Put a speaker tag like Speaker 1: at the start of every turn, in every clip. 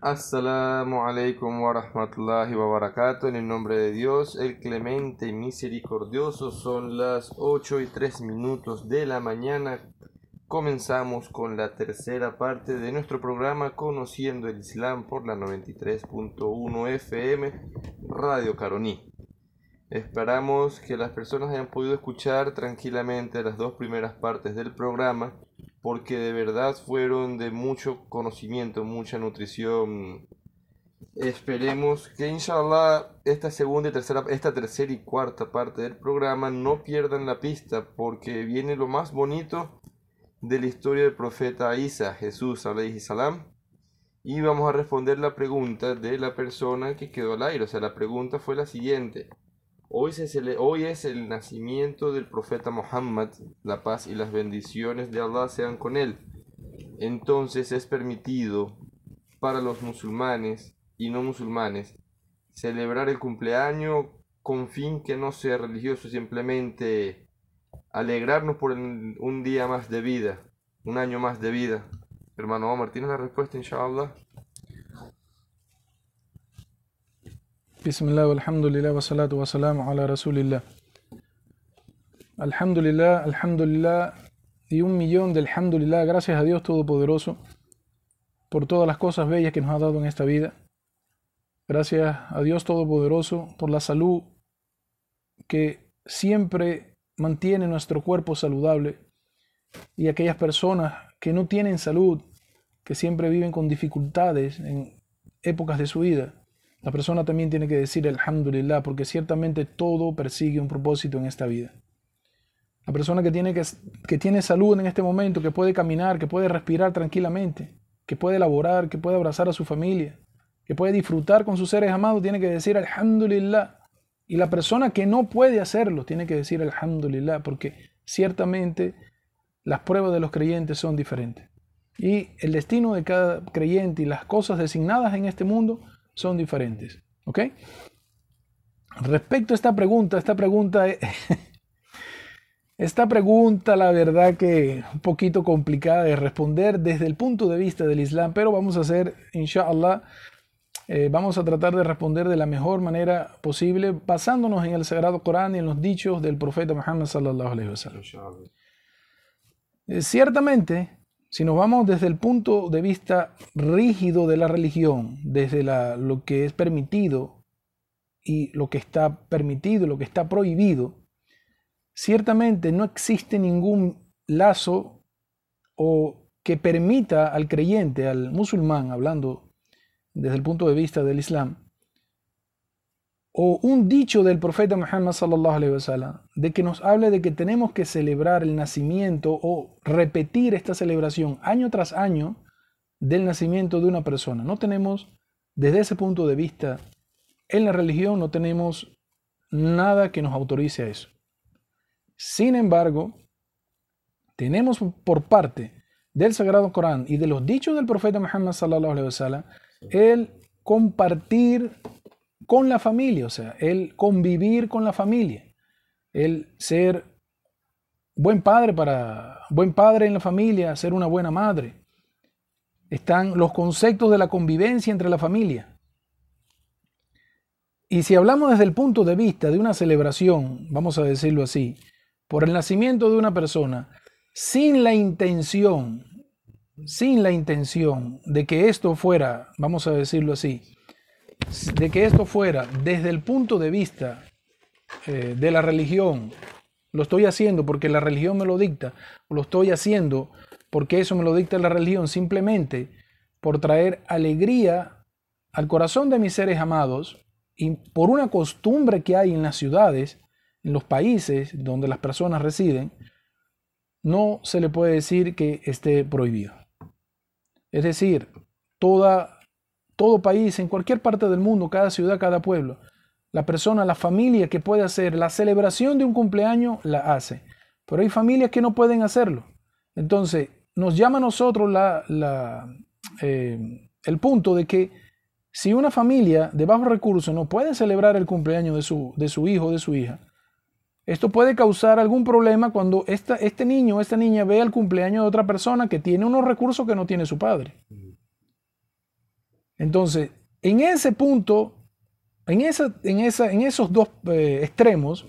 Speaker 1: Assalamu alaikum wa rahmatullahi wa barakatuh. En el nombre de Dios, el clemente y misericordioso, son las 8 y 3 minutos de la mañana. Comenzamos con la tercera parte de nuestro programa Conociendo el Islam por la 93.1 FM Radio Caroní. Esperamos que las personas hayan podido escuchar tranquilamente las dos primeras partes del programa porque de verdad fueron de mucho conocimiento, mucha nutrición. Esperemos que inshallah esta segunda tercera, esta tercera y cuarta parte del programa no pierdan la pista porque viene lo más bonito de la historia del profeta Isa, Jesús alayhi salam. Y vamos a responder la pregunta de la persona que quedó al aire. O sea, la pregunta fue la siguiente. Hoy, es el nacimiento del profeta Muhammad, la paz y las bendiciones de Allah sean con él. Entonces es permitido para los musulmanes y no musulmanes celebrar el cumpleaños con fin que no sea religioso, simplemente alegrarnos por un día más de vida, un año más de vida. Hermano Omar, ¿tienes la respuesta, inshallah?
Speaker 2: Bismillah, alhamdulillah, wa salatu wa salamu ala rasulillah. Alhamdulillah, alhamdulillah, y un millón de alhamdulillah, gracias a Dios Todopoderoso por todas las cosas bellas que nos ha dado en esta vida. Gracias a Dios Todopoderoso por la salud que siempre mantiene nuestro cuerpo saludable y aquellas personas que no tienen salud, que siempre viven con dificultades en épocas de su vida. La persona también tiene que decir alhamdulillah porque ciertamente todo persigue un propósito en esta vida. La persona que tiene, que, que tiene salud en este momento, que puede caminar, que puede respirar tranquilamente, que puede elaborar, que puede abrazar a su familia, que puede disfrutar con sus seres amados, tiene que decir alhamdulillah. Y la persona que no puede hacerlo tiene que decir alhamdulillah porque ciertamente las pruebas de los creyentes son diferentes. Y el destino de cada creyente y las cosas designadas en este mundo son diferentes. ¿Ok? Respecto a esta pregunta, esta pregunta, esta pregunta, la verdad que un poquito complicada de responder desde el punto de vista del Islam, pero vamos a hacer, inshallah, eh, vamos a tratar de responder de la mejor manera posible, basándonos en el Sagrado Corán y en los dichos del profeta Muhammad sallallahu alaihi wasallam. Eh, ciertamente, si nos vamos desde el punto de vista rígido de la religión, desde lo que es permitido y lo que está permitido, lo que está prohibido, ciertamente no existe ningún lazo o que permita al creyente, al musulmán, hablando desde el punto de vista del Islam, o un dicho del profeta Muhammad sallallahu alaihi wasallam de que nos hable de que tenemos que celebrar el nacimiento o repetir esta celebración año tras año del nacimiento de una persona. No tenemos desde ese punto de vista en la religión no tenemos nada que nos autorice a eso. Sin embargo, tenemos por parte del Sagrado Corán y de los dichos del profeta Muhammad sallallahu alaihi wasallam el compartir con la familia, o sea, el convivir con la familia, el ser buen padre para buen padre en la familia, ser una buena madre. Están los conceptos de la convivencia entre la familia. Y si hablamos desde el punto de vista de una celebración, vamos a decirlo así, por el nacimiento de una persona, sin la intención, sin la intención de que esto fuera, vamos a decirlo así, de que esto fuera desde el punto de vista eh, de la religión, lo estoy haciendo porque la religión me lo dicta, o lo estoy haciendo porque eso me lo dicta la religión, simplemente por traer alegría al corazón de mis seres amados y por una costumbre que hay en las ciudades, en los países donde las personas residen, no se le puede decir que esté prohibido. Es decir, toda todo país, en cualquier parte del mundo, cada ciudad, cada pueblo, la persona, la familia que puede hacer la celebración de un cumpleaños, la hace. Pero hay familias que no pueden hacerlo. Entonces, nos llama a nosotros la, eh, el punto de que si una familia de bajos recursos no puede celebrar el cumpleaños de su, de su hijo o de su hija, esto puede causar algún problema cuando esta, este niño o esta niña vea el cumpleaños de otra persona que tiene unos recursos que no tiene su padre. Entonces, en ese punto, en, esa, en, esa, en esos dos eh, extremos,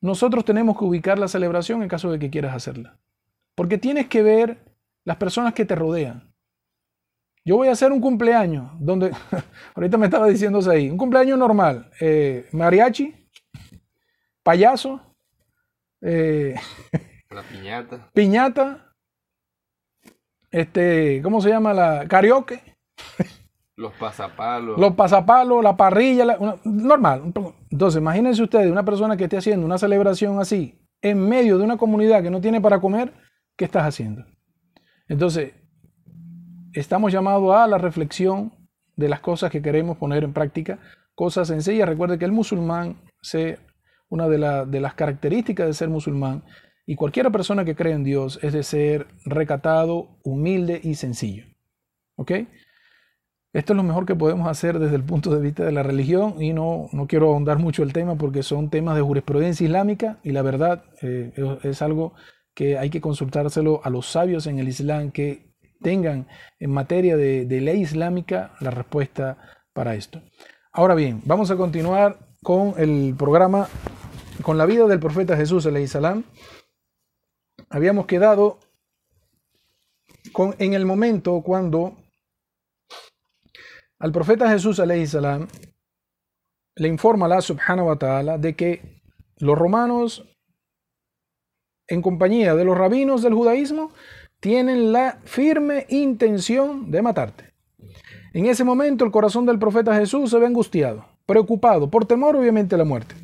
Speaker 2: nosotros tenemos que ubicar la celebración en caso de que quieras hacerla. Porque tienes que ver las personas que te rodean. Yo voy a hacer un cumpleaños donde, ahorita me estaba diciendo ahí, un cumpleaños normal, eh, mariachi, payaso,
Speaker 1: eh, la piñata,
Speaker 2: piñata, este, ¿cómo se llama la karaoke?
Speaker 1: Los pasapalos.
Speaker 2: Los pasapalos, la parrilla, normal. Entonces, imagínense ustedes una persona que esté haciendo una celebración así en medio de una comunidad que no tiene para comer, ¿qué estás haciendo? Entonces, estamos llamados a la reflexión de las cosas que queremos poner en práctica, cosas sencillas. Recuerde que el musulmán, se, una de, de las características de ser musulmán, y cualquier persona que cree en Dios, es de ser recatado, humilde y sencillo. ¿Ok? Esto es lo mejor que podemos hacer desde el punto de vista de la religión y no, no quiero ahondar mucho el tema porque son temas de jurisprudencia islámica y la verdad eh, es algo que hay que consultárselo a los sabios en el Islam que tengan en materia de, ley islámica la respuesta para esto. Ahora bien, vamos a continuar con el programa, con la vida del profeta Jesús, salam. Habíamos quedado con, en el momento cuando al profeta Jesús salam le informa a la subhanahu wa ta'ala de que los romanos, en compañía de los rabinos del judaísmo, tienen la firme intención de matarte. En ese momento el corazón del profeta Jesús se ve angustiado, preocupado, por temor obviamente a la muerte.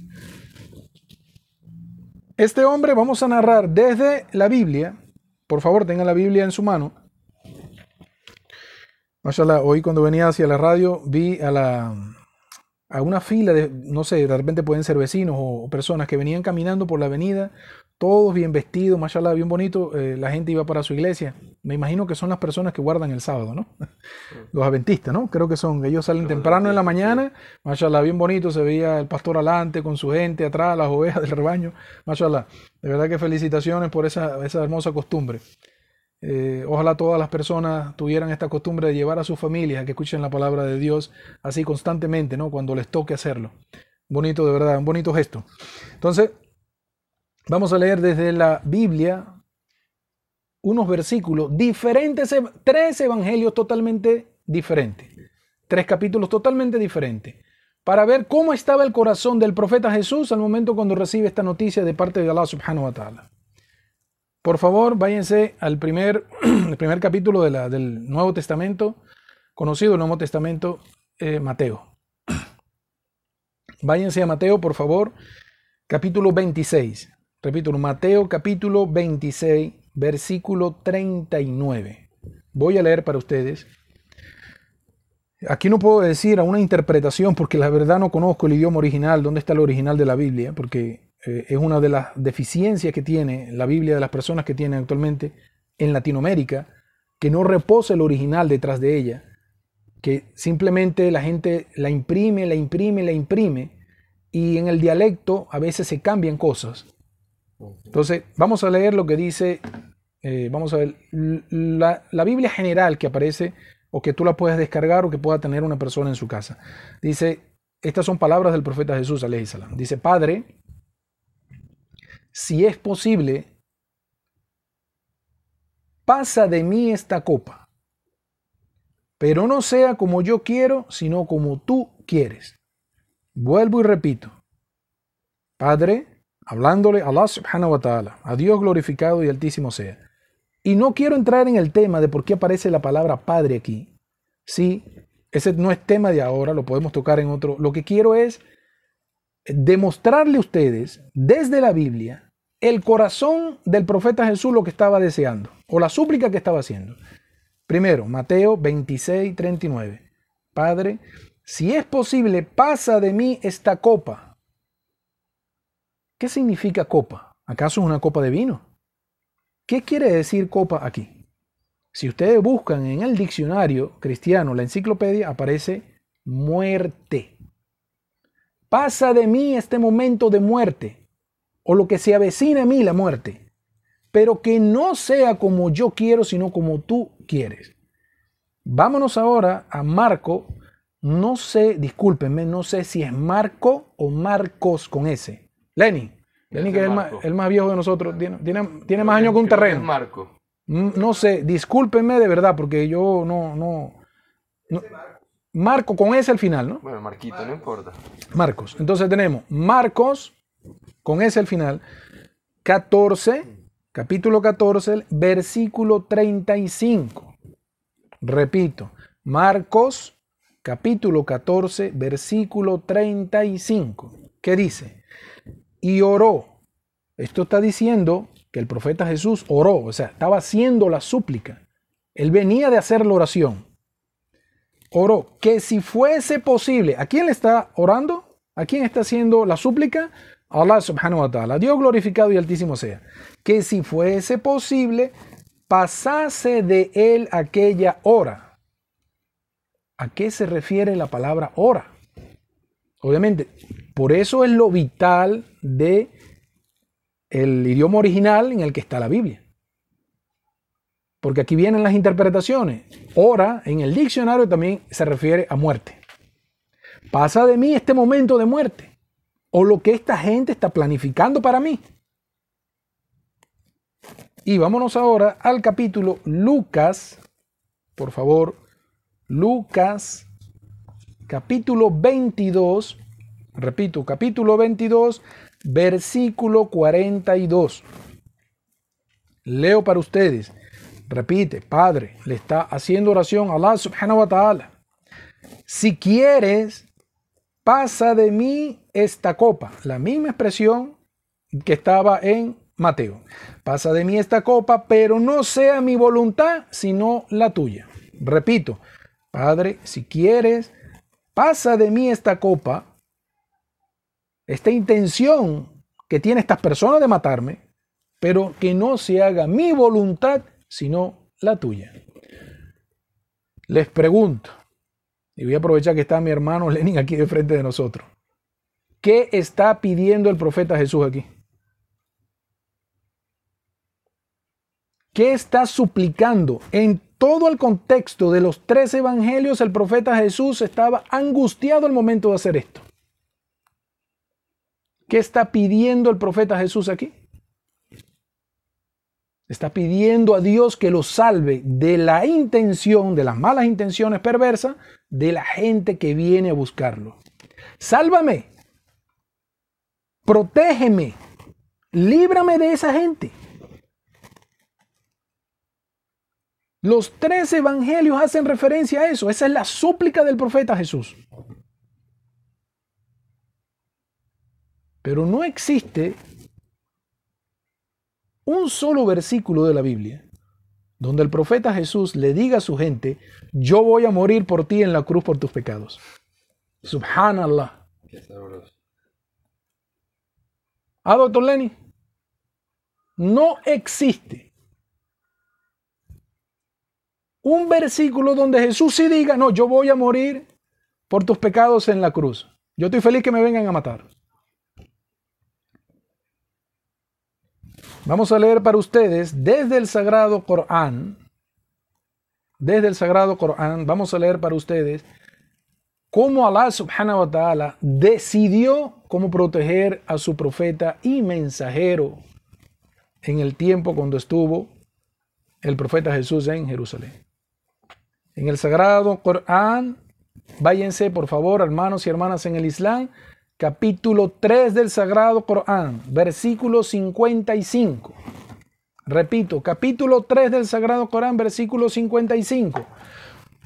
Speaker 2: Este hombre vamos a narrar desde la Biblia, por favor tenga la Biblia en su mano, Mashallah, hoy cuando venía hacia la radio vi a la a una fila de, no sé, de repente pueden ser vecinos o personas que venían caminando por la avenida, todos bien vestidos, mashallah, bien bonito, eh, la gente iba para su iglesia. Me imagino que son las personas que guardan el sábado, ¿no? Los adventistas, ¿no? Creo que son, ellos salen temprano en la mañana, mashallah, bien bonito, se veía el pastor adelante con su gente atrás, las ovejas del rebaño, mashallah. De verdad que felicitaciones por esa, esa hermosa costumbre. Eh, ojalá todas las personas tuvieran esta costumbre de llevar a sus familias a que escuchen la palabra de Dios así constantemente, ¿no? Cuando les toque hacerlo. Bonito, de verdad, un bonito gesto. Entonces, vamos a leer desde la Biblia unos versículos diferentes, tres evangelios totalmente diferentes, tres capítulos totalmente diferentes, para ver cómo estaba el corazón del profeta Jesús al momento cuando recibe esta noticia de parte de Allah subhanahu wa ta'ala. Por favor, váyanse al primer, primer capítulo del Nuevo Testamento, conocido el Nuevo Testamento, eh, Mateo. Váyanse a Mateo, por favor, capítulo 26. Repito, Mateo capítulo 26, versículo 39. Voy a leer para ustedes. Aquí no puedo decir a una interpretación porque la verdad no conozco el idioma original, dónde está el original de la Biblia, porque eh, es una de las deficiencias que tiene la Biblia de las personas que tienen actualmente en Latinoamérica, que no reposa el original detrás de ella, que simplemente la gente la imprime, la imprime, la imprime, y en el dialecto a veces se cambian cosas. Entonces, vamos a leer lo que dice, eh, vamos a ver, la, la Biblia general que aparece o que tú la puedes descargar o que pueda tener una persona en su casa. Dice, estas son palabras del profeta Jesús, salam. Dice, Padre, si es posible, pasa de mí esta copa, pero no sea como yo quiero, sino como tú quieres. Vuelvo y repito, Padre, hablándole a Allah subhanahu wa ta'ala, a Dios glorificado y altísimo sea. Y no quiero entrar en el tema de por qué aparece la palabra Padre aquí. Sí, ese no es tema de ahora, lo podemos tocar en otro. Lo que quiero es demostrarle a ustedes desde la Biblia el corazón del profeta Jesús lo que estaba deseando o la súplica que estaba haciendo. Primero, Mateo 26, 39. Padre, si es posible, pasa de mí esta copa. ¿Qué significa copa? ¿Acaso es una copa de vino? ¿Qué quiere decir copa aquí? Si ustedes buscan en el diccionario cristiano, la enciclopedia, aparece muerte. Pasa de mí este momento de muerte o lo que se avecina a mí la muerte, pero que no sea como yo quiero, sino como tú quieres. Vámonos ahora a Marco. No sé, discúlpenme, no sé si es Marco o Marcos con S. Lenny. Lenny, que es el más, el más, viejo de nosotros, tiene, tiene, más años que un terreno.
Speaker 1: Marco.
Speaker 2: Mm, no sé, discúlpenme de verdad, porque yo no, no, no. Marco con S al final, ¿no?
Speaker 1: Bueno, Marquito, no importa.
Speaker 2: Marcos. Entonces tenemos Marcos con S al final, 14, capítulo 14, versículo 35. Repito, Marcos, capítulo 14, versículo 35. ¿Qué dice? Y oró. Esto está diciendo que el profeta Jesús oró, o sea, estaba haciendo la súplica. Él venía de hacer la oración. Oró que si fuese posible, ¿a quién le está orando? ¿A quién está haciendo la súplica? Allah subhanahu wa ta'ala. Dios glorificado y altísimo sea. Que si fuese posible, pasase de él aquella hora. ¿A qué se refiere la palabra hora? Obviamente, por eso es lo vital de el idioma original en el que está la Biblia. Porque aquí vienen las interpretaciones. Hora en el diccionario también se refiere a muerte. Pasa de mí este momento de muerte o lo que esta gente está planificando para mí. Y vámonos ahora al capítulo Lucas, por favor, Lucas, capítulo 22, repito, capítulo 22, versículo 42. Leo para ustedes. Repite, Padre, le está haciendo oración a Allah subhanahu wa ta'ala. Si quieres, pasa de mí esta copa. La misma expresión que estaba en Mateo. Pasa de mí esta copa, pero no sea mi voluntad, sino la tuya. Repito, Padre, si quieres, pasa de mí esta copa, esta intención que tiene estas personas de matarme, pero que no se haga mi voluntad, sino la tuya. Les pregunto, y voy a aprovechar que está mi hermano Lenin aquí de frente de nosotros. ¿Qué está pidiendo el profeta Jesús aquí? ¿Qué está suplicando? En todo el contexto de los tres evangelios, el profeta Jesús estaba angustiado al momento de hacer esto. ¿Qué está pidiendo el profeta Jesús aquí? Está pidiendo a Dios que lo salve de la intención, de las malas intenciones perversas de la gente que viene a buscarlo. Sálvame, protégeme, líbrame de esa gente. Los tres evangelios hacen referencia a eso. Esa es la súplica del profeta Jesús. Pero no existe un solo versículo de la Biblia donde el profeta Jesús le diga a su gente, yo voy a morir por ti en la cruz por tus pecados. Subhanallah. Ah, doctor Lenny, no existe un versículo donde Jesús sí diga, no, yo voy a morir por tus pecados en la cruz. Yo estoy feliz que me vengan a matar. Vamos a leer para ustedes desde el Sagrado Corán, desde el Sagrado Corán, vamos a leer para ustedes cómo Allah subhanahu wa ta'ala decidió cómo proteger a su profeta y mensajero en el tiempo cuando estuvo el profeta Jesús en Jerusalén. En el Sagrado Corán, váyanse por favor, hermanos y hermanas en el Islam, capítulo 3 del Sagrado Corán, versículo 55. Repito, capítulo 3 del Sagrado Corán, versículo 55.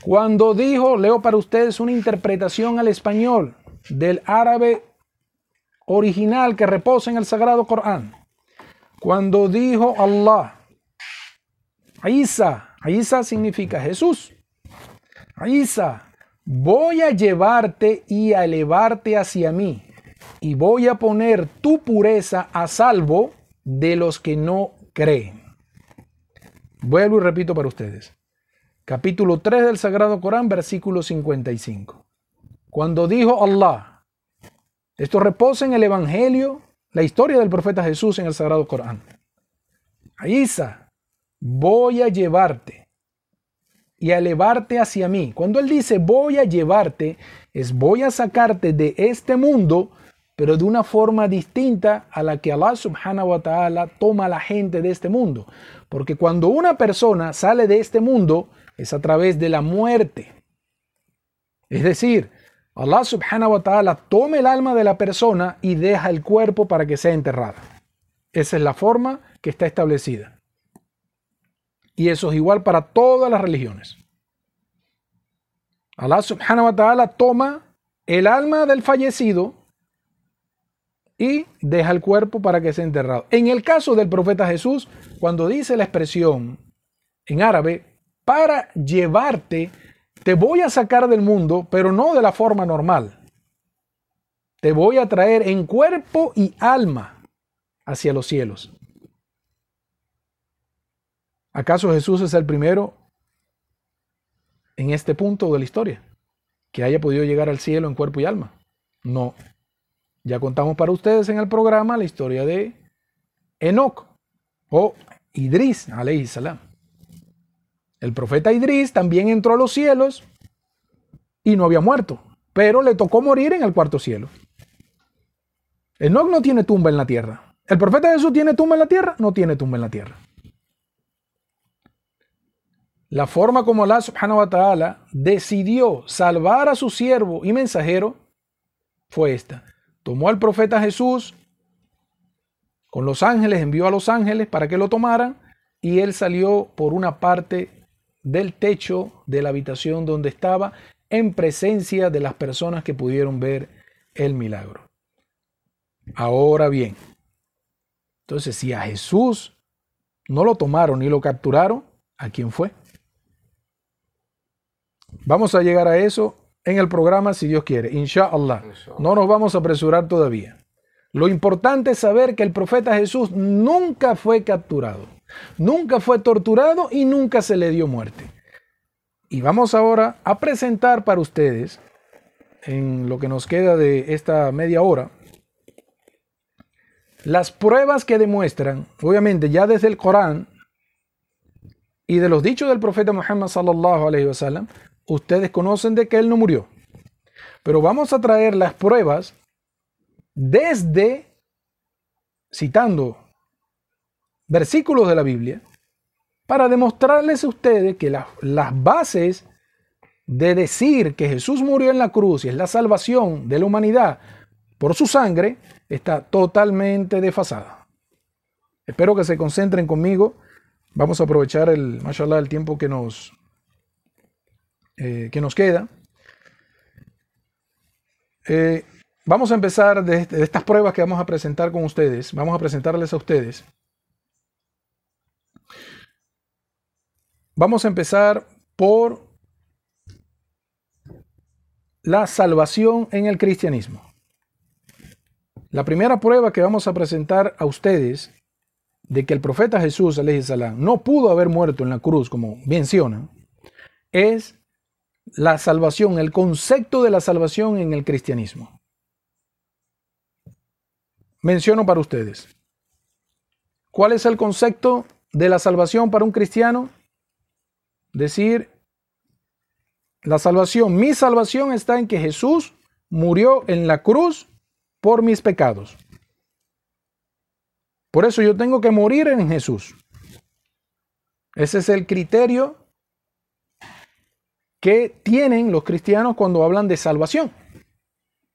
Speaker 2: Cuando dijo, leo para ustedes una interpretación al español del árabe original que reposa en el Sagrado Corán. Cuando dijo Allah, Isa, Isa significa Jesús. Isa, voy a llevarte y a elevarte hacia mí, y voy a poner tu pureza a salvo de los que no creen. Vuelvo y repito para ustedes. Capítulo 3 del Sagrado Corán, versículo 55. Cuando dijo Allah, esto reposa en el Evangelio, la historia del profeta Jesús en el Sagrado Corán. Isa, voy a llevarte y a elevarte hacia mí. Cuando Él dice voy a llevarte, es voy a sacarte de este mundo, pero de una forma distinta a la que Allah subhanahu wa ta'ala toma a la gente de este mundo. Porque cuando una persona sale de este mundo es a través de la muerte. Es decir, Allah subhanahu wa ta'ala toma el alma de la persona y deja el cuerpo para que sea enterrada. Esa es la forma que está establecida. Y eso es igual para todas las religiones. Allah subhanahu wa ta'ala toma el alma del fallecido y deja el cuerpo para que sea enterrado. En el caso del profeta Jesús, cuando dice la expresión en árabe, para llevarte, te voy a sacar del mundo, pero no de la forma normal. Te voy a traer en cuerpo y alma hacia los cielos. ¿Acaso Jesús es el primero en este punto de la historia que haya podido llegar al cielo en cuerpo y alma? No. Ya contamos para ustedes en el programa la historia de Enoch o Idris, salam. El profeta Idris también entró a los cielos y no había muerto, pero le tocó morir en el cuarto cielo. Enoch no tiene tumba en la tierra. ¿El profeta Jesús tiene tumba en la tierra? No tiene tumba en la tierra. La forma como Allah subhanahu wa decidió salvar a su siervo y mensajero fue esta. Tomó al profeta Jesús con los ángeles, envió a los ángeles para que lo tomaran y él salió por una parte del techo de la habitación donde estaba en presencia de las personas que pudieron ver el milagro. Ahora bien, entonces si a Jesús no lo tomaron ni lo capturaron, ¿a quién fue? Vamos a llegar a eso en el programa si Dios quiere, inshallah. No nos vamos a apresurar todavía. Lo importante es saber que el profeta Jesús nunca fue capturado, nunca fue torturado y nunca se le dio muerte. Y vamos ahora a presentar para ustedes, en lo que nos queda de esta media hora, las pruebas que demuestran, obviamente ya desde el Corán y de los dichos del profeta Muhammad sallallahu alaihi wasallam, ustedes conocen de que él no murió. Pero vamos a traer las pruebas desde, citando versículos de la Biblia, para demostrarles a ustedes que las bases de decir que Jesús murió en la cruz y es la salvación de la humanidad por su sangre, está totalmente desfasada. Espero que se concentren conmigo. Vamos a aprovechar el, mashallah, el tiempo que nos, eh, que nos queda. Eh, vamos a empezar de, de, estas pruebas que vamos a presentar con ustedes. Vamos a presentarles a ustedes. Vamos a empezar por la salvación en el cristianismo. La primera prueba que vamos a presentar a ustedes de que el profeta Jesús salam, no pudo haber muerto en la cruz, como mencionan, es la salvación, el concepto de la salvación en el cristianismo. Menciono para ustedes. ¿Cuál es el concepto de la salvación para un cristiano? Decir, la salvación, mi salvación está en que Jesús murió en la cruz por mis pecados. Por eso yo tengo que morir en Jesús. Ese es el criterio que tienen los cristianos cuando hablan de salvación.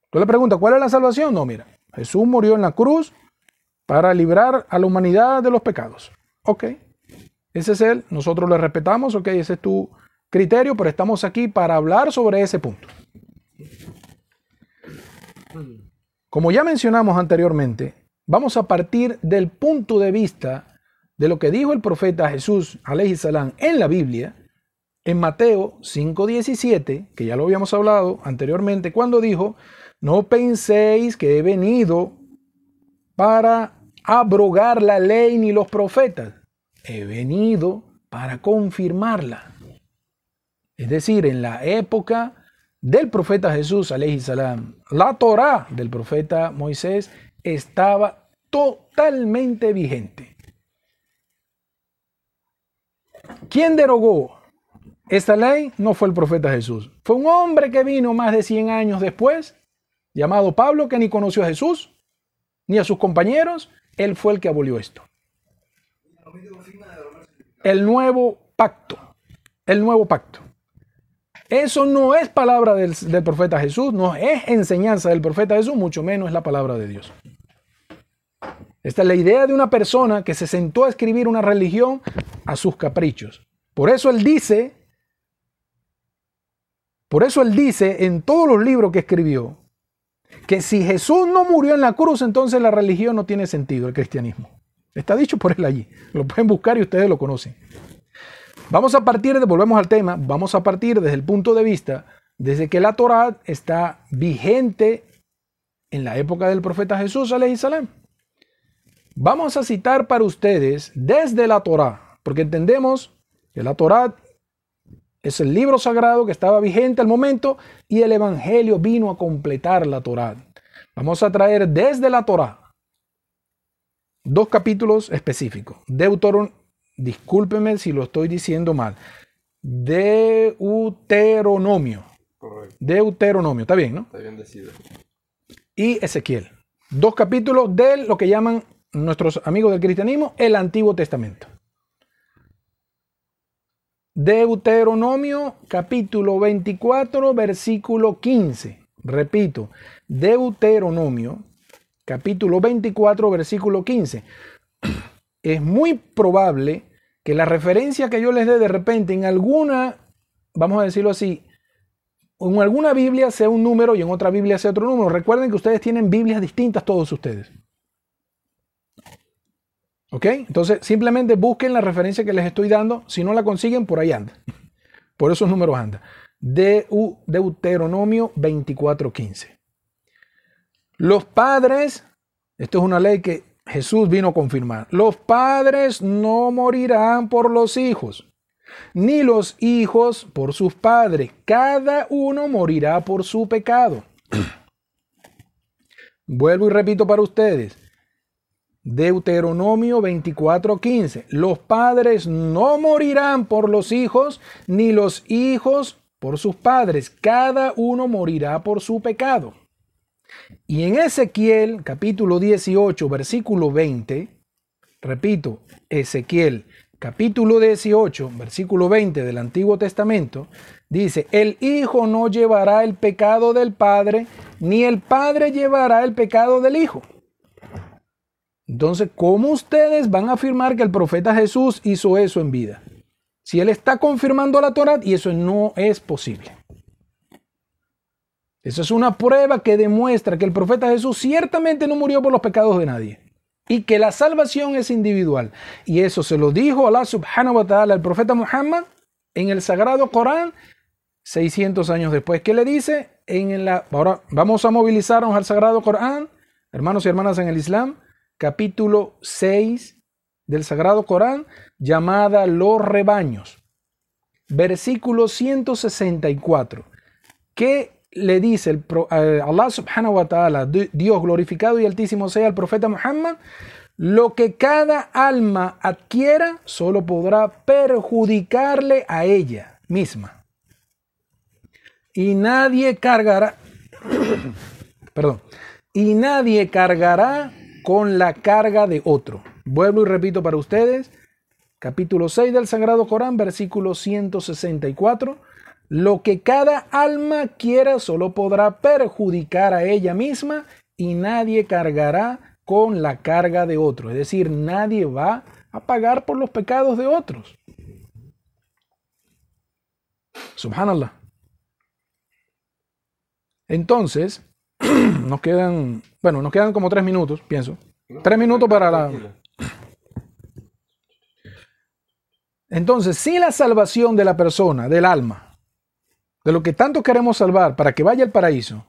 Speaker 2: Tú le preguntas, ¿cuál es la salvación? No, mira, Jesús murió en la cruz para librar a la humanidad de los pecados. Ok, ese es él, nosotros le respetamos, ok, ese es tu criterio, pero estamos aquí para hablar sobre ese punto. Como ya mencionamos anteriormente, vamos a partir del punto de vista de lo que dijo el profeta Jesús, salam, en la Biblia, en Mateo 5:17, que ya lo habíamos hablado anteriormente, cuando dijo, no penséis que he venido para abrogar la ley ni los profetas, he venido para confirmarla. Es decir, en la época del profeta Jesús, salam, la Torah del profeta Moisés estaba totalmente vigente. ¿Quién derogó Esta ley no fue el profeta Jesús. Fue un hombre que vino más de 100 años después, llamado Pablo, que ni conoció a Jesús, ni a sus compañeros. Él fue el que abolió esto. El nuevo pacto. El nuevo pacto. Eso no es palabra del, del, profeta Jesús, no es enseñanza del profeta Jesús, mucho menos es la palabra de Dios. Esta es la idea de una persona que se sentó a escribir una religión a sus caprichos. Por eso él dice, por eso él dice en todos los libros que escribió, que si Jesús no murió en la cruz, entonces la religión no tiene sentido, el cristianismo. Está dicho por él allí. Lo pueden buscar y ustedes lo conocen. Vamos a partir de, volvemos al tema, vamos a partir desde el punto de vista, desde que la Torah está vigente en la época del profeta Jesús. Vamos a citar para ustedes desde la Torah, porque entendemos que la Torah es el libro sagrado que estaba vigente al momento y el Evangelio vino a completar la Torah. Vamos a traer desde la Torah dos capítulos específicos. Deuteronomio, discúlpeme si lo estoy diciendo mal. Deuteronomio. Correcto. Deuteronomio, está bien, ¿no?
Speaker 1: Está bien decidido.
Speaker 2: Y Ezequiel. Dos capítulos de lo que llaman nuestros amigos del cristianismo el Antiguo Testamento. Deuteronomio capítulo 24 versículo 15. Repito, Deuteronomio capítulo 24 versículo 15. Es muy probable que la referencia que yo les dé de repente en alguna, vamos a decirlo así, en alguna Biblia sea un número y en otra Biblia sea otro número. Recuerden que ustedes tienen Biblias distintas todos ustedes. ¿Ok? Entonces, simplemente busquen la referencia que les estoy dando. Si no la consiguen, por ahí anda. Por esos números anda. Deuteronomio 24:15. Los padres, esto es una ley que Jesús vino a confirmar. Los padres no morirán por los hijos, ni los hijos por sus padres. Cada uno morirá por su pecado. Vuelvo y repito para ustedes. Deuteronomio 24:15. Los padres no morirán por los hijos, ni los hijos por sus padres. Cada uno morirá por su pecado. Y en Ezequiel capítulo 18, versículo 20, repito, Ezequiel capítulo 18, versículo 20 del Antiguo Testamento, dice, el Hijo no llevará el pecado del Padre, ni el Padre llevará el pecado del Hijo. Entonces, ¿cómo ustedes van a afirmar que el profeta Jesús hizo eso en vida? Si él está confirmando la Torah y eso no es posible. Eso es una prueba que demuestra que el profeta Jesús ciertamente no murió por los pecados de nadie y que la salvación es individual. Y eso se lo dijo Allah subhanahu wa ta'ala al profeta Muhammad en el sagrado Corán 600 años después. ¿Qué le dice? En la, ahora vamos a movilizarnos al sagrado Corán, hermanos y hermanas en el Islam capítulo 6 del Sagrado Corán, llamada Los rebaños. Versículo 164. ¿Qué le dice el, eh, Allah subhanahu wa ta'ala, Dios glorificado y altísimo sea el profeta Muhammad? Lo que cada alma adquiera solo podrá perjudicarle a ella misma. Y nadie cargará, perdón, y nadie cargará con la carga de otro. Vuelvo y repito para ustedes, capítulo 6 del Sagrado Corán, versículo 164. Lo que cada alma quiera solo podrá perjudicar a ella misma y nadie cargará con la carga de otro. Es decir, nadie va a pagar por los pecados de otros. Subhanallah. Entonces, nos quedan, bueno, nos quedan como tres minutos, pienso. Tres minutos para la... Entonces, si la salvación de la persona, del alma, de lo que tanto queremos salvar para que vaya al paraíso,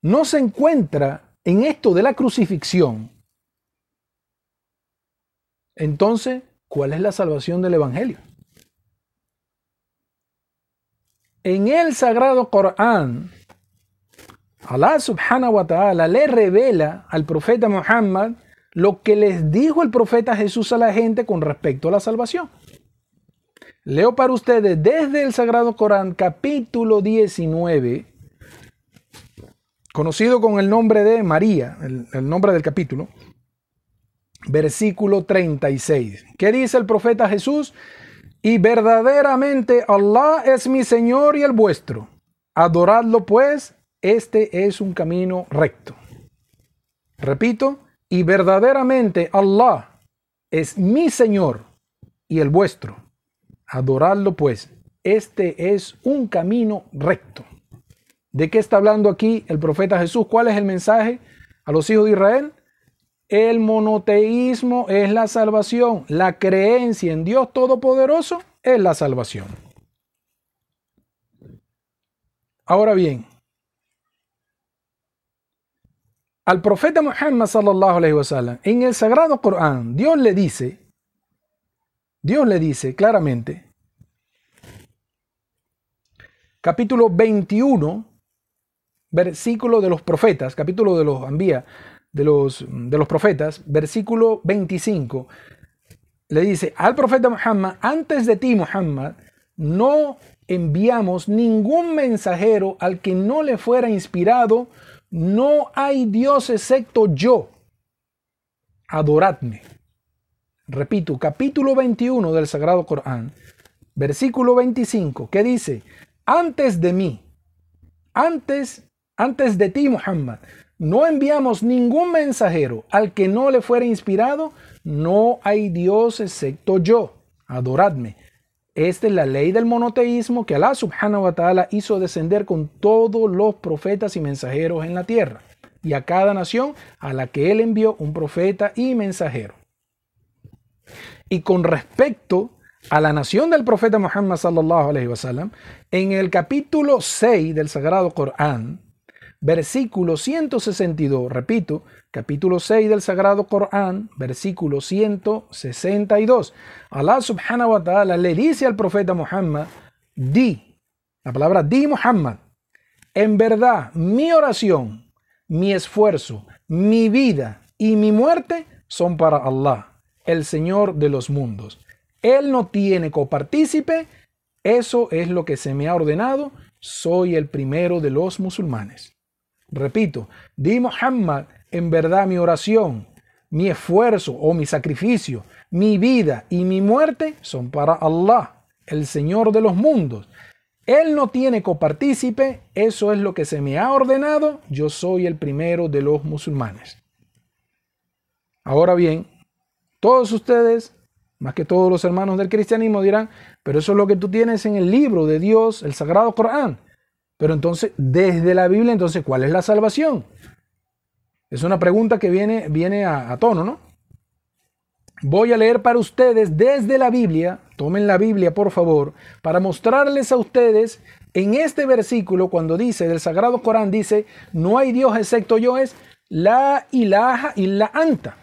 Speaker 2: no se encuentra en esto de la crucifixión, entonces, ¿cuál es la salvación del Evangelio? En el Sagrado Corán, Allah subhanahu wa ta'ala le revela al profeta Muhammad lo que les dijo el profeta Jesús a la gente con respecto a la salvación. Leo para ustedes desde el Sagrado Corán, capítulo 19, conocido con el nombre de María, el, nombre del capítulo, versículo 36. ¿Qué dice el profeta Jesús? Y verdaderamente Allah es mi Señor y el vuestro. Adoradlo pues, este es un camino recto. Repito, y verdaderamente Allah es mi Señor y el vuestro. Adoradlo pues, este es un camino recto. ¿De qué está hablando aquí el profeta Jesús? ¿Cuál es el mensaje a los hijos de Israel? El monoteísmo es la salvación. La creencia en Dios Todopoderoso es la salvación. Ahora bien, al profeta Muhammad sallallahu alaihi wasallam en el sagrado Corán, Dios le dice, Dios le dice claramente, capítulo 21, versículo de los profetas, capítulo de los Anbía, de los, de los profetas, versículo 25, le dice al profeta Muhammad, antes de ti Muhammad, no enviamos ningún mensajero al que no le fuera inspirado, no hay Dios excepto yo. Adoradme. Repito, capítulo 21 del Sagrado Corán, versículo 25, que dice, antes de mí, antes, antes de ti Muhammad, no enviamos ningún mensajero al que no le fuera inspirado, no hay Dios excepto yo. Adoradme. Esta es la ley del monoteísmo que Allah subhanahu wa ta'ala hizo descender con todos los profetas y mensajeros en la tierra. Y a cada nación a la que él envió un profeta y mensajero. Y con respecto a la nación del profeta Muhammad en el capítulo 6 del Sagrado Corán, versículo 162, repito, capítulo 6 del Sagrado Corán, versículo 162. Allah subhanahu wa ta'ala le dice al profeta Muhammad, di, la palabra di Muhammad, en verdad mi oración, mi esfuerzo, mi vida y mi muerte son para Allah, el Señor de los mundos. Él no tiene copartícipe, eso es lo que se me ha ordenado, soy el primero de los musulmanes. Repito, di Muhammad, en verdad mi oración, mi esfuerzo o mi sacrificio, mi vida y mi muerte son para Allah, el Señor de los mundos. Él no tiene copartícipe, eso es lo que se me ha ordenado, yo soy el primero de los musulmanes. Ahora bien, todos ustedes, más que todos los hermanos del cristianismo, dirán, pero eso es lo que tú tienes en el libro de Dios, el Sagrado Corán. Pero entonces, desde la Biblia, entonces, ¿cuál es la salvación? Es una pregunta que viene, viene a, tono, ¿no? Voy a leer para ustedes desde la Biblia, tomen la Biblia por favor, para mostrarles a ustedes en este versículo cuando dice del Sagrado Corán, dice, no hay Dios excepto yo, es la ilaha y la anta.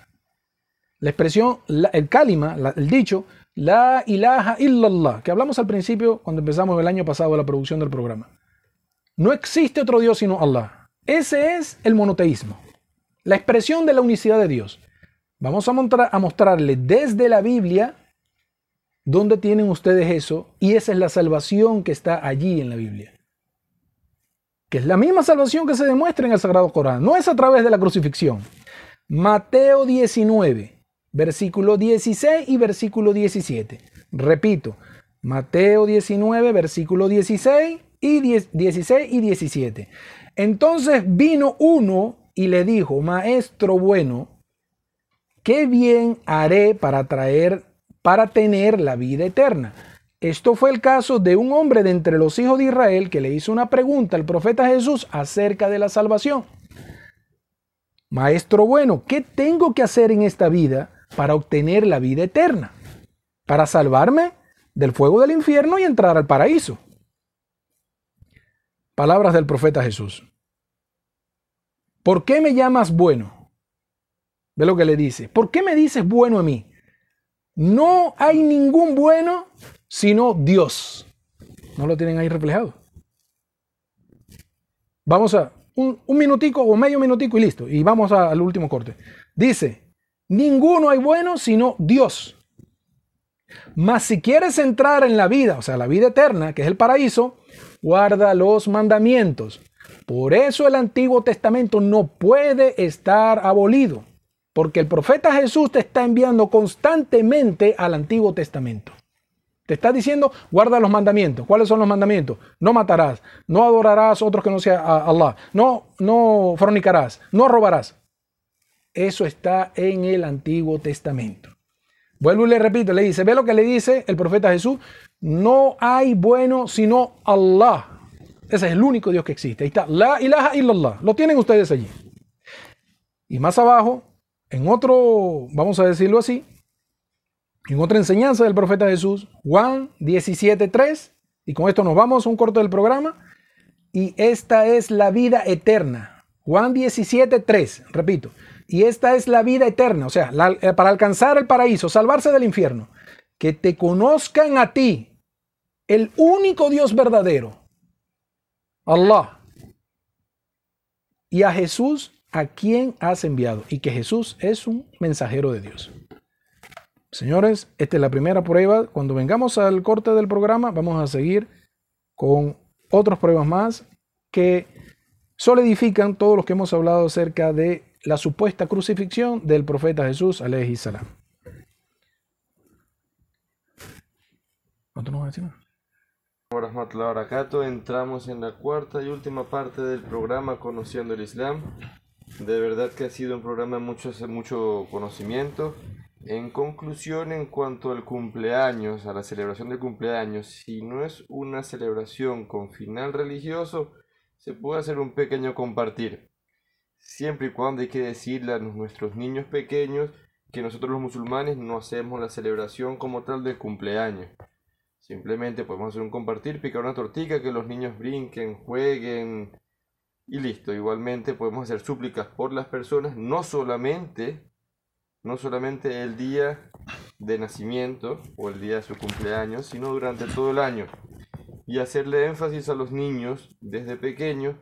Speaker 2: La expresión, el kalima, el dicho, la ilaha illallah, que hablamos al principio cuando empezamos el año pasado la producción del programa. No existe otro Dios sino Allah. Ese es el monoteísmo, la expresión de la unicidad de Dios. Vamos a, mostrar, a mostrarle desde la Biblia dónde tienen ustedes eso y esa es la salvación que está allí en la Biblia. Que es la misma salvación que se demuestra en el Sagrado Corán, no es a través de la crucifixión. Mateo 19, versículo 16 y versículo 17. Repito, Mateo 19, versículo 16 y 16 y 17. Entonces vino uno y le dijo, maestro bueno, ¿qué bien haré para traer, para tener la vida eterna? Esto fue el caso de un hombre de entre los hijos de Israel que le hizo una pregunta al profeta Jesús acerca de la salvación. Maestro bueno, ¿qué tengo que hacer en esta vida para obtener la vida eterna? Para salvarme del fuego del infierno y entrar al paraíso. Palabras del profeta Jesús. ¿Por qué me llamas bueno? Ve lo que le dice. ¿Por qué me dices bueno a mí? No hay ningún bueno sino Dios. ¿No lo tienen ahí reflejado? Vamos a un, un minutico o medio minutico y listo. Y vamos al último corte. Dice, ninguno hay bueno sino Dios. Mas si quieres entrar en la vida, o sea, la vida eterna, que es el paraíso, guarda los mandamientos. Por eso el Antiguo Testamento no puede estar abolido, porque el profeta Jesús te está enviando constantemente al Antiguo Testamento. Te está diciendo, guarda los mandamientos. ¿Cuáles son los mandamientos? No matarás, no adorarás a otros que no sea Allah, no, no fornicarás, no robarás. Eso está en el Antiguo Testamento. Vuelvo y le repito, le dice, ve lo que le dice el profeta Jesús, no hay bueno sino Allah. Ese es el único Dios que existe. Ahí está, la ilaha illallah. Lo tienen ustedes allí. Y más abajo, en otro, vamos a decirlo así, en otra enseñanza del profeta Jesús, Juan 17.3, y con esto nos vamos a un corto del programa, y esta es la vida eterna. Juan 17.3, repito, y esta es la vida eterna, o sea, eh, para alcanzar el paraíso, salvarse del infierno, que te conozcan a ti, el único Dios verdadero, Allah, y a Jesús a quien has enviado, y que Jesús es un mensajero de Dios. Señores, esta es la primera prueba. Cuando vengamos al corte del programa, vamos a seguir con otras pruebas más que solidifican todo lo que hemos hablado acerca de la supuesta crucifixión del profeta Jesús, alayhi salam.
Speaker 1: ¿Cuánto nos va a decir? Entramos en la cuarta y última parte del programa Conociendo el Islam. De verdad que ha sido un programa de mucho, mucho conocimiento. En conclusión, en cuanto al cumpleaños, a la celebración de cumpleaños, si no es una celebración con final religioso, se puede hacer un pequeño compartir. Siempre y cuando hay que decirle a nuestros niños pequeños que nosotros los musulmanes no hacemos la celebración como tal de cumpleaños. Simplemente podemos hacer un compartir, picar una tortilla, que los niños brinquen, jueguen y listo. Igualmente podemos hacer súplicas por las personas, no solamente no solamente el día de nacimiento o el día de su cumpleaños, sino durante todo el año. Y hacerle énfasis a los niños desde pequeños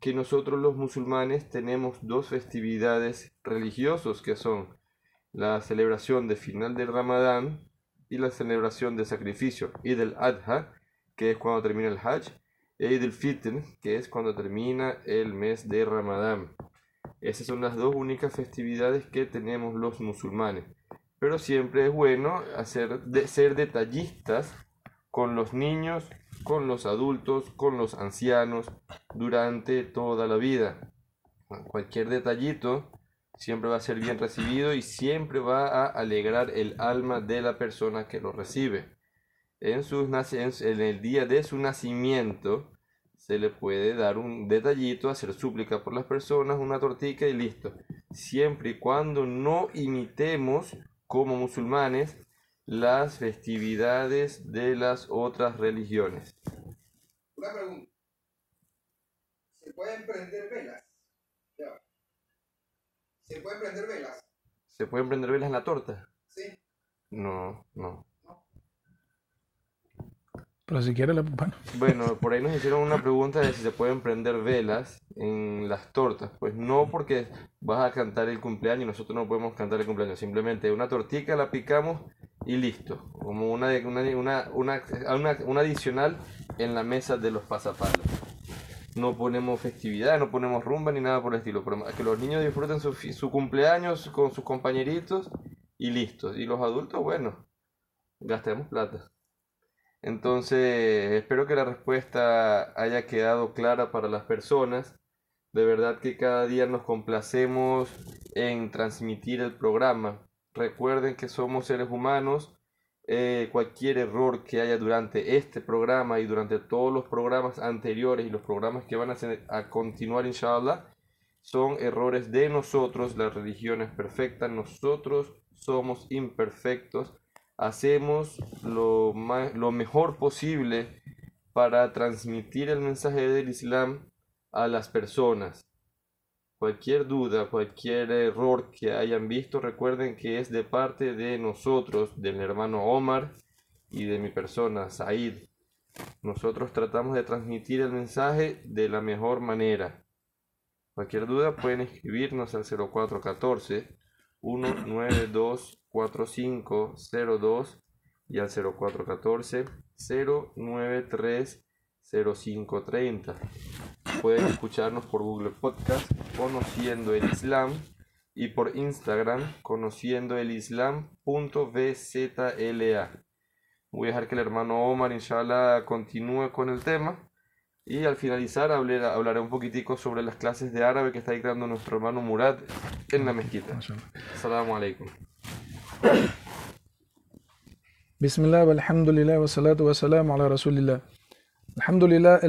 Speaker 1: que nosotros los musulmanes tenemos dos festividades religiosos que son la celebración de final del Ramadán y la celebración de sacrificio Eid al-Adha, que es cuando termina el Hajj, e Eid al-Fitr, que es cuando termina el mes de Ramadán. Esas son las dos únicas festividades que tenemos los musulmanes. Pero siempre es bueno hacer ser detallistas con los niños, con los adultos, con los ancianos durante toda la vida. Cualquier detallito siempre va a ser bien recibido y siempre va a alegrar el alma de la persona que lo recibe. En, sus, en el día de su nacimiento, se le puede dar un detallito, hacer súplica por las personas, una tortica y listo. Siempre y cuando no imitemos como musulmanes las festividades de las otras religiones.
Speaker 3: Una pregunta. ¿Se pueden prender velas? ¿Se pueden prender velas?
Speaker 1: ¿Se pueden prender velas en la torta?
Speaker 3: Sí.
Speaker 1: No, no.
Speaker 2: Pero si quiere,
Speaker 1: bueno. bueno, por ahí nos hicieron una pregunta de si se pueden prender velas en las tortas. Pues no porque vas a cantar el cumpleaños y nosotros no podemos cantar el cumpleaños. Simplemente una tortita la picamos y listo. Como una, una, una, una, adicional en la mesa de los pasapalos. No ponemos festividad, no ponemos rumba ni nada por el estilo. Que los niños disfruten su, su cumpleaños con sus compañeritos y listo. Y los adultos, bueno, gastemos plata. Entonces, espero que la respuesta haya quedado clara para las personas. De verdad que cada día nos complacemos en transmitir el programa. Recuerden que somos seres humanos. Eh, cualquier error que haya durante este programa y durante todos los programas anteriores y los programas que van a, a continuar, inshallah, son errores de nosotros. La religión es perfecta. Nosotros somos imperfectos hacemos lo, lo mejor posible para transmitir el mensaje del Islam a las personas. Cualquier duda, cualquier error que hayan visto, recuerden que es de parte de nosotros, del hermano Omar y de mi persona, Said. Nosotros tratamos de transmitir el mensaje de la mejor manera. Cualquier duda pueden escribirnos al 0414 192 4502 y al 0414 093 0530. Pueden escucharnos por Google Podcast Conociendo el Islam y por Instagram conociendo el islam.bzla. Voy a dejar que el hermano Omar, inshallah, continúe con el tema. Y al finalizar hablaré, hablaré un poquitico sobre las clases de árabe que está dictando nuestro hermano Murad en la mezquita. Assalamu alaikum.
Speaker 2: Bismillah, alhamdulillah, wa salatu wa salam ala rasulillah. Alhamdulillah,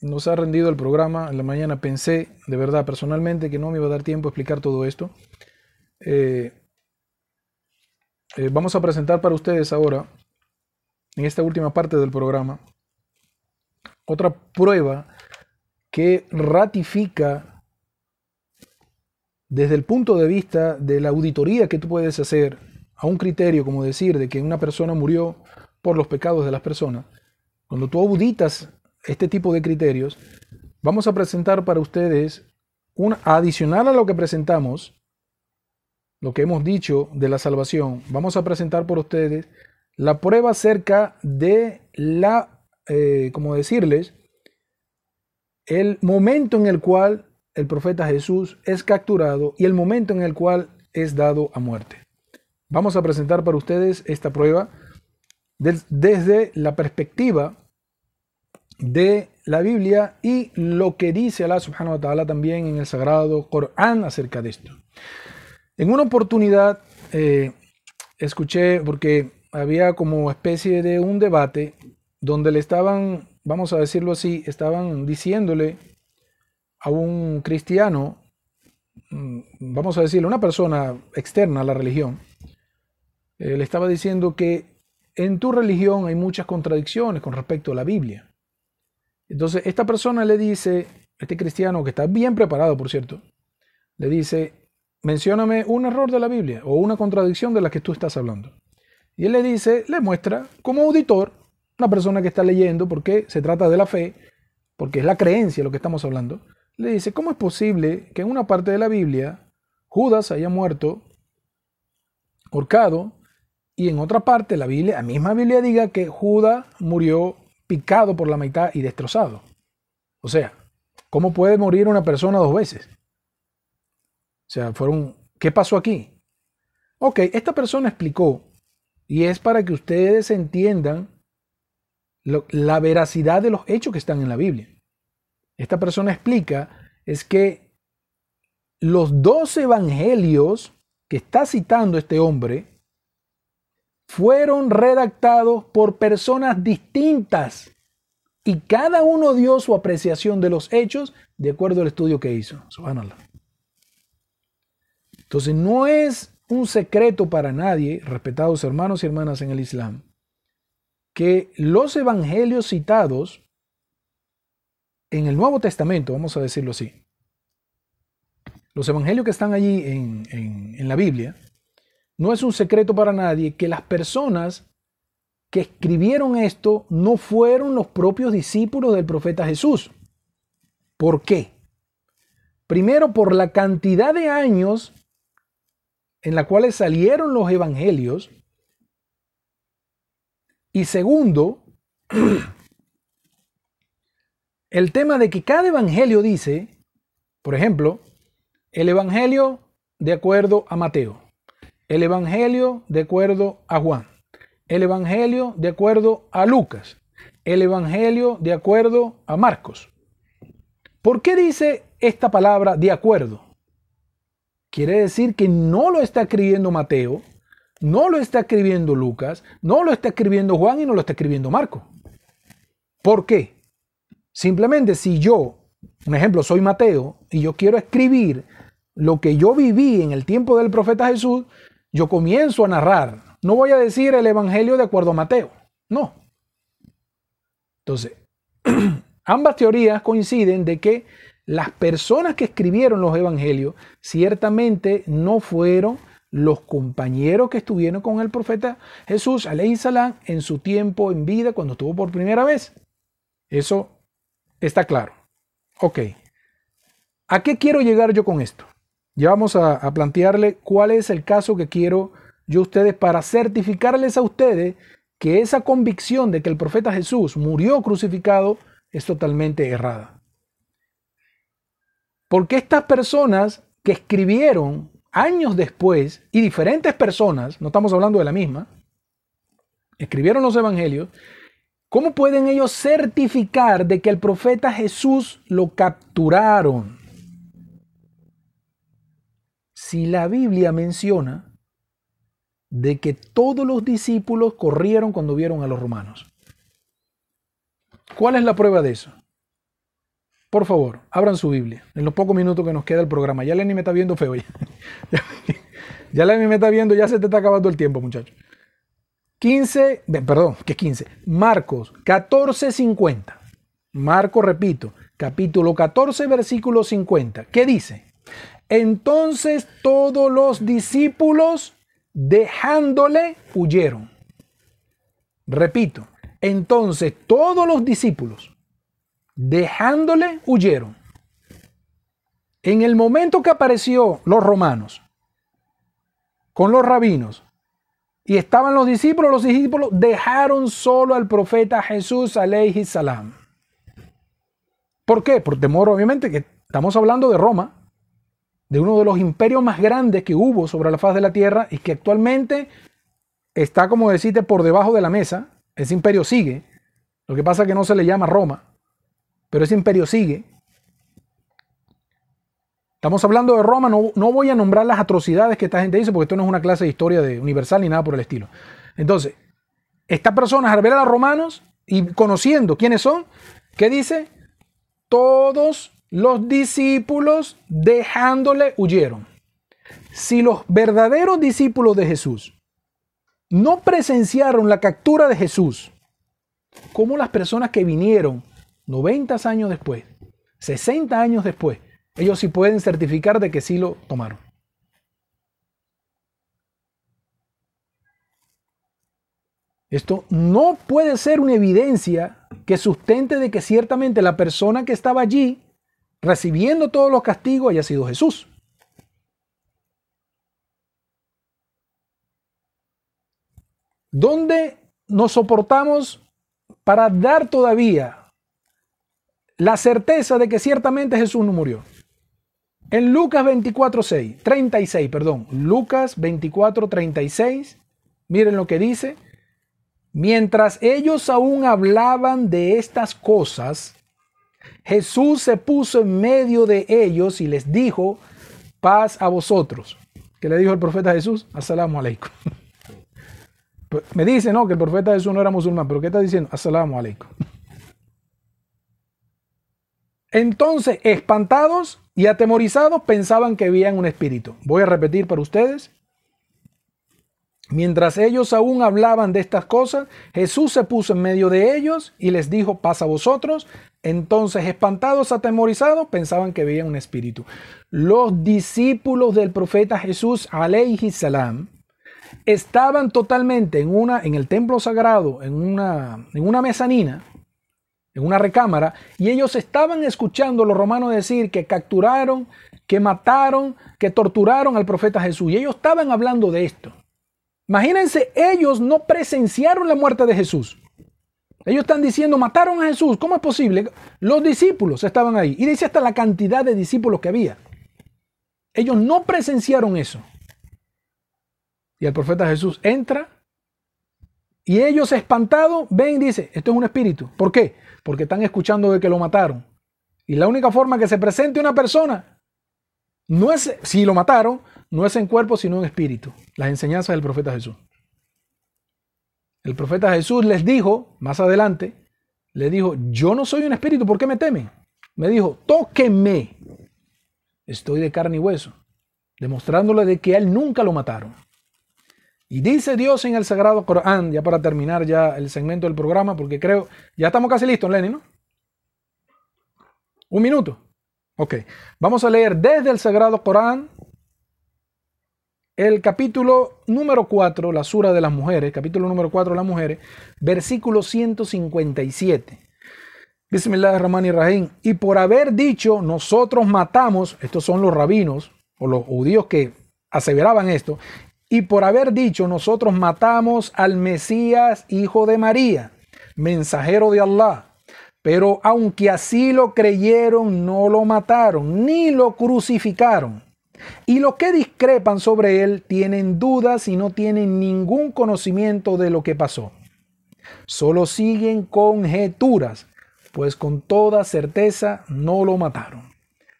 Speaker 2: nos ha rendido el programa. En la mañana pensé, de verdad, personalmente, que no me iba a dar tiempo a explicar todo esto. Eh, eh, vamos a presentar para ustedes ahora, en esta última parte del programa, otra prueba que ratifica desde el punto de vista de la auditoría que tú puedes hacer a un criterio, como decir, de que una persona murió por los pecados de las personas, cuando tú auditas este tipo de criterios, vamos a presentar para ustedes, un, adicional a lo que presentamos, lo que hemos dicho de la salvación, vamos a presentar por ustedes la prueba acerca de la, eh, como decirles, el momento en el cual el profeta Jesús es capturado y el momento en el cual es dado a muerte. Vamos a presentar para ustedes esta prueba desde la perspectiva de la Biblia y lo que dice Allah subhanahu wa ta'ala también en el sagrado Corán acerca de esto. En una oportunidad eh, escuché, porque había como especie de un debate donde le estaban, vamos a decirlo así, estaban diciéndole a un cristiano, mm, vamos a decirle, una persona externa a la religión, eh, le estaba diciendo que en tu religión hay muchas contradicciones con respecto a la Biblia. Entonces, esta persona le dice, este cristiano que está bien preparado, por cierto, le dice, mencióname un error de la Biblia o una contradicción de la que tú estás hablando. Y él le dice, le muestra como auditor, una persona que está leyendo, porque se trata de la fe, porque es la creencia lo que estamos hablando, le dice, ¿cómo es posible que en una parte de la Biblia Judas haya muerto horcado y en otra parte la Biblia, la misma Biblia diga que Judas murió picado por la mitad y destrozado. O sea, ¿cómo puede morir una persona dos veces? O sea, fueron, ¿qué pasó aquí? Ok, esta persona explicó, y es para que ustedes entiendan la veracidad de los hechos que están en la Biblia. Esta persona explica es que los dos evangelios que está citando este hombre fueron redactados por personas distintas y cada uno dio su apreciación de los hechos de acuerdo al estudio que hizo. Entonces no es un secreto para nadie, respetados hermanos y hermanas en el Islam, que los evangelios citados en el Nuevo Testamento, vamos a decirlo así, los evangelios que están allí en, en la Biblia, no es un secreto para nadie que las personas que escribieron esto no fueron los propios discípulos del profeta Jesús. ¿Por qué? Primero, por la cantidad de años en la cuales salieron los evangelios. Y segundo, el tema de que cada evangelio dice, por ejemplo, el evangelio de acuerdo a Mateo, el Evangelio de acuerdo a Juan, el Evangelio de acuerdo a Lucas, el Evangelio de acuerdo a Marcos. ¿Por qué dice esta palabra de acuerdo? Quiere decir que no lo está escribiendo Mateo, no lo está escribiendo Lucas, no lo está escribiendo Juan y no lo está escribiendo Marco. ¿Por qué? Simplemente si yo, un ejemplo, soy Mateo y yo quiero escribir lo que yo viví en el tiempo del profeta Jesús, yo comienzo a narrar. No voy a decir el Evangelio de acuerdo a Mateo. No. Entonces, ambas teorías coinciden de que las personas que escribieron los Evangelios ciertamente no fueron los compañeros que estuvieron con el profeta Jesús, salam, en su tiempo en vida cuando estuvo por primera vez. Eso está claro. Ok. ¿A qué quiero llegar yo con esto? Ya vamos a, plantearle cuál es el caso que quiero yo a ustedes para certificarles a ustedes que esa convicción de que el profeta Jesús murió crucificado es totalmente errada. Porque estas personas que escribieron años después, y diferentes personas, no estamos hablando de la misma, escribieron los evangelios, ¿cómo pueden ellos certificar de que el profeta Jesús lo capturaron? Si la Biblia menciona de que todos los discípulos corrieron cuando vieron a los romanos. ¿Cuál es la prueba de eso? Por favor, abran su Biblia en los pocos minutos que nos queda el programa. Ya Lenny me está viendo feo. Ya, ya Lenny me está viendo, ya se te está acabando el tiempo, muchachos. 15, perdón, que 15. Marcos 14, 50. Marcos, repito, capítulo 14, versículo 50. ¿Qué dice? Entonces todos los discípulos dejándole, huyeron. Repito, entonces todos los discípulos, dejándole, huyeron. En el momento que apareció los romanos con los rabinos y estaban los discípulos, los discípulos dejaron solo al profeta Jesús alayhi salam. ¿Por qué? Por temor, obviamente, que estamos hablando de Roma, de uno de los imperios más grandes que hubo sobre la faz de la tierra y que actualmente está, como decirte, por debajo de la mesa. Ese imperio sigue. Lo que pasa es que no se le llama Roma, pero ese imperio sigue. Estamos hablando de Roma, no, no voy a nombrar las atrocidades que esta gente dice, porque esto no es una clase de historia de universal ni nada por el estilo. Entonces, esta persona, al ver a los romanos y conociendo quiénes son, ¿qué dice? Todos los discípulos dejándole huyeron. Si los verdaderos discípulos de Jesús no presenciaron la captura de Jesús, como las personas que vinieron 90 años después, 60 años después, ellos sí pueden certificar de que sí lo tomaron. Esto no puede ser una evidencia que sustente de que ciertamente la persona que estaba allí recibiendo todos los castigos haya sido Jesús. ¿Dónde nos soportamos para dar todavía la certeza de que ciertamente Jesús no murió? En Lucas 24, 6, 36, perdón, Lucas 24, 36, miren lo que dice. Mientras ellos aún hablaban de estas cosas, Jesús se puso en medio de ellos y les dijo, paz a vosotros. ¿Qué le dijo el profeta Jesús? Asalamu alaikum. Pues, me dice, no, que el profeta Jesús no era musulmán, pero ¿qué está diciendo? Asalamu alaikum. Entonces, espantados y atemorizados, pensaban que veían un espíritu. Voy a repetir para ustedes. Mientras ellos aún hablaban de estas cosas, Jesús se puso en medio de ellos y les dijo, pasa a vosotros. Entonces, espantados, atemorizados, pensaban que veían un espíritu. Los discípulos del profeta Jesús, alayhi salam, estaban totalmente en, una, en el templo sagrado, en una, en una mezanina, en una recámara, y ellos estaban escuchando a los romanos decir que capturaron, que mataron, que torturaron al profeta Jesús. Y ellos estaban hablando de esto. Imagínense, ellos no presenciaron la muerte de Jesús. Ellos están diciendo, mataron a Jesús. ¿Cómo es posible? Los discípulos estaban ahí. Y dice hasta la cantidad de discípulos que había. Ellos no presenciaron eso. Y el profeta Jesús entra y ellos espantados ven y dicen, esto es un espíritu. ¿Por qué? Porque están escuchando de que lo mataron. Y la única forma que se presente una persona no es, si lo mataron, no es en cuerpo, sino en espíritu. Las enseñanzas del profeta Jesús. El profeta Jesús les dijo, más adelante, le dijo, yo no soy un espíritu, ¿por qué me temen? Me dijo, tóqueme. Estoy de carne y hueso, demostrándole de que a él nunca lo mataron. Y dice Dios en el Sagrado Corán, ya para terminar ya el segmento del programa, porque creo, ya estamos casi listos, Lenny, ¿no? Un minuto. Ok, vamos a leer desde el Sagrado Corán el capítulo número 4, la sura de las mujeres, capítulo número 4 de las mujeres, versículo 157. Bismillahirrahmanirrahim. Y por haber dicho, nosotros matamos, estos son los rabinos o los judíos que aseveraban esto, y por haber dicho nosotros matamos al Mesías, hijo de María, mensajero de Allah. Pero aunque así lo creyeron, no lo mataron, ni lo crucificaron. Y los que discrepan sobre él tienen dudas y no tienen ningún conocimiento de lo que pasó. Solo siguen conjeturas, pues con toda certeza no lo mataron.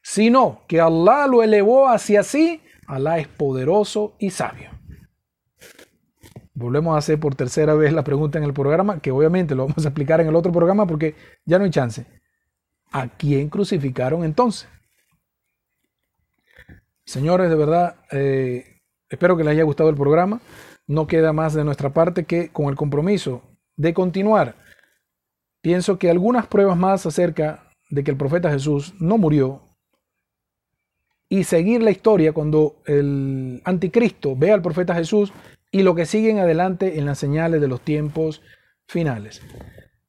Speaker 2: Sino que Allah lo elevó hacia sí, Alá es poderoso y sabio. Volvemos a hacer por tercera vez la pregunta en el programa, que obviamente lo vamos a explicar en el otro programa porque ya no hay chance. ¿A quién crucificaron entonces? Señores, de verdad, eh, espero que les haya gustado el programa. No queda más de nuestra parte que con el compromiso de continuar. Pienso que algunas pruebas más acerca de que el profeta Jesús no murió y seguir la historia cuando el anticristo ve al profeta Jesús y lo que siguen adelante en las señales de los tiempos finales.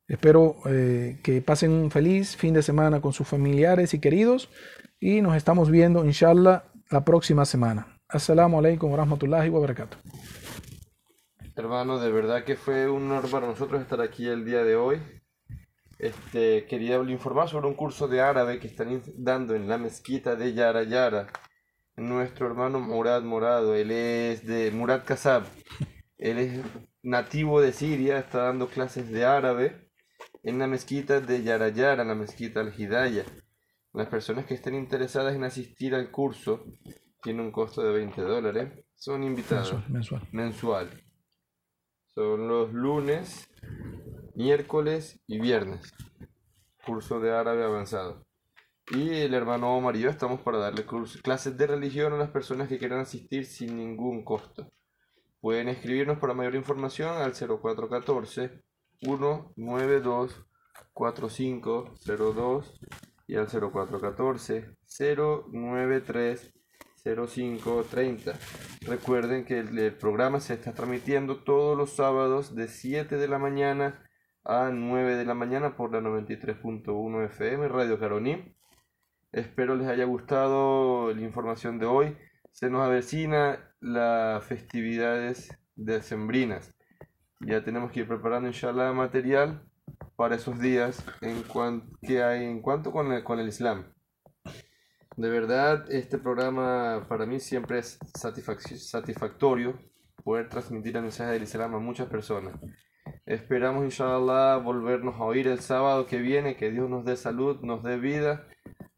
Speaker 2: Espero eh, que pasen un feliz fin de semana con sus familiares y queridos y nos estamos viendo, inshallah, la próxima semana. Assalamu alaikum wa rahmatullahi wa.
Speaker 1: Hermano, de verdad que fue un honor para nosotros estar aquí el día de hoy. Este, quería informar sobre un curso de árabe que están dando en la mezquita de Yara Yara. Nuestro hermano Murad Morado, él es de Murad Kasab. Él es nativo de Siria, está dando clases de árabe en la mezquita de Yara Yara, en la mezquita Al-Hidayah. Las personas que estén interesadas en asistir al curso, tiene un costo de 20 dólares, son invitados.
Speaker 2: Mensual.
Speaker 1: Mensual. Son los lunes, miércoles y viernes. Curso de árabe avanzado. Y el hermano Omar y yo estamos para darle clases de religión a las personas que quieran asistir sin ningún costo. Pueden escribirnos para mayor información al 0414 192 4502 y al 0414 093 0530. Recuerden que el, programa se está transmitiendo todos los sábados de 7 de la mañana a 9 de la mañana por la 93.1 FM Radio Caroní. Espero les haya gustado la información de hoy. Se nos avecina las festividades decembrinas. Ya tenemos que ir preparando inshallah material para esos días en que hay en cuanto con el, con el Islam. De verdad, este programa para mí siempre es satisfactorio poder transmitir el mensaje del Islam a muchas personas. Esperamos, inshallah, volvernos a oír el sábado que viene, que Dios nos dé salud, nos dé vida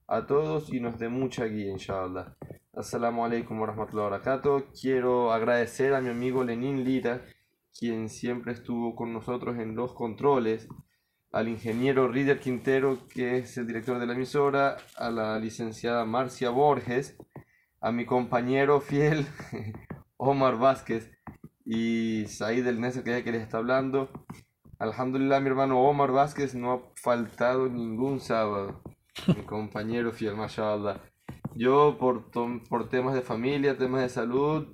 Speaker 1: a todos y nos dé mucha guía, inshallah. Assalamu alaikum wa rahmatullahi wa barakatuh. Quiero agradecer a mi amigo Lenin Lira, quien siempre estuvo con nosotros en los controles al ingeniero Rider Quintero, que es el director de la emisora, a la licenciada Marcia Borges, a mi compañero fiel Omar Vázquez y Said del Neser, que es que les está hablando. Alhamdulillah, mi hermano Omar Vázquez no ha faltado ningún sábado. Mi compañero fiel, mashallah. Yo, por, por temas de familia, temas de salud,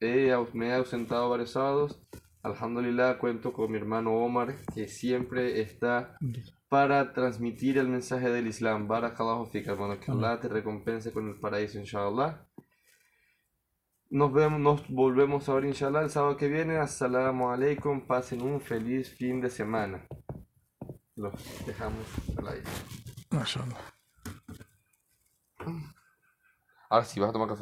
Speaker 1: me he ausentado varios sábados Alhamdulillah cuento con mi hermano Omar que siempre está para transmitir el mensaje del Islam. Barakallahu fik, hermano. Que Allah te recompense con el paraíso, inshallah. Nos vemos, nos volvemos a ver, inshallah, el sábado que viene. Assalamu alaikum. Pasen un feliz fin de semana. Los dejamos al aire.
Speaker 2: Mashallah.
Speaker 1: Ahora sí, vas a tomar café.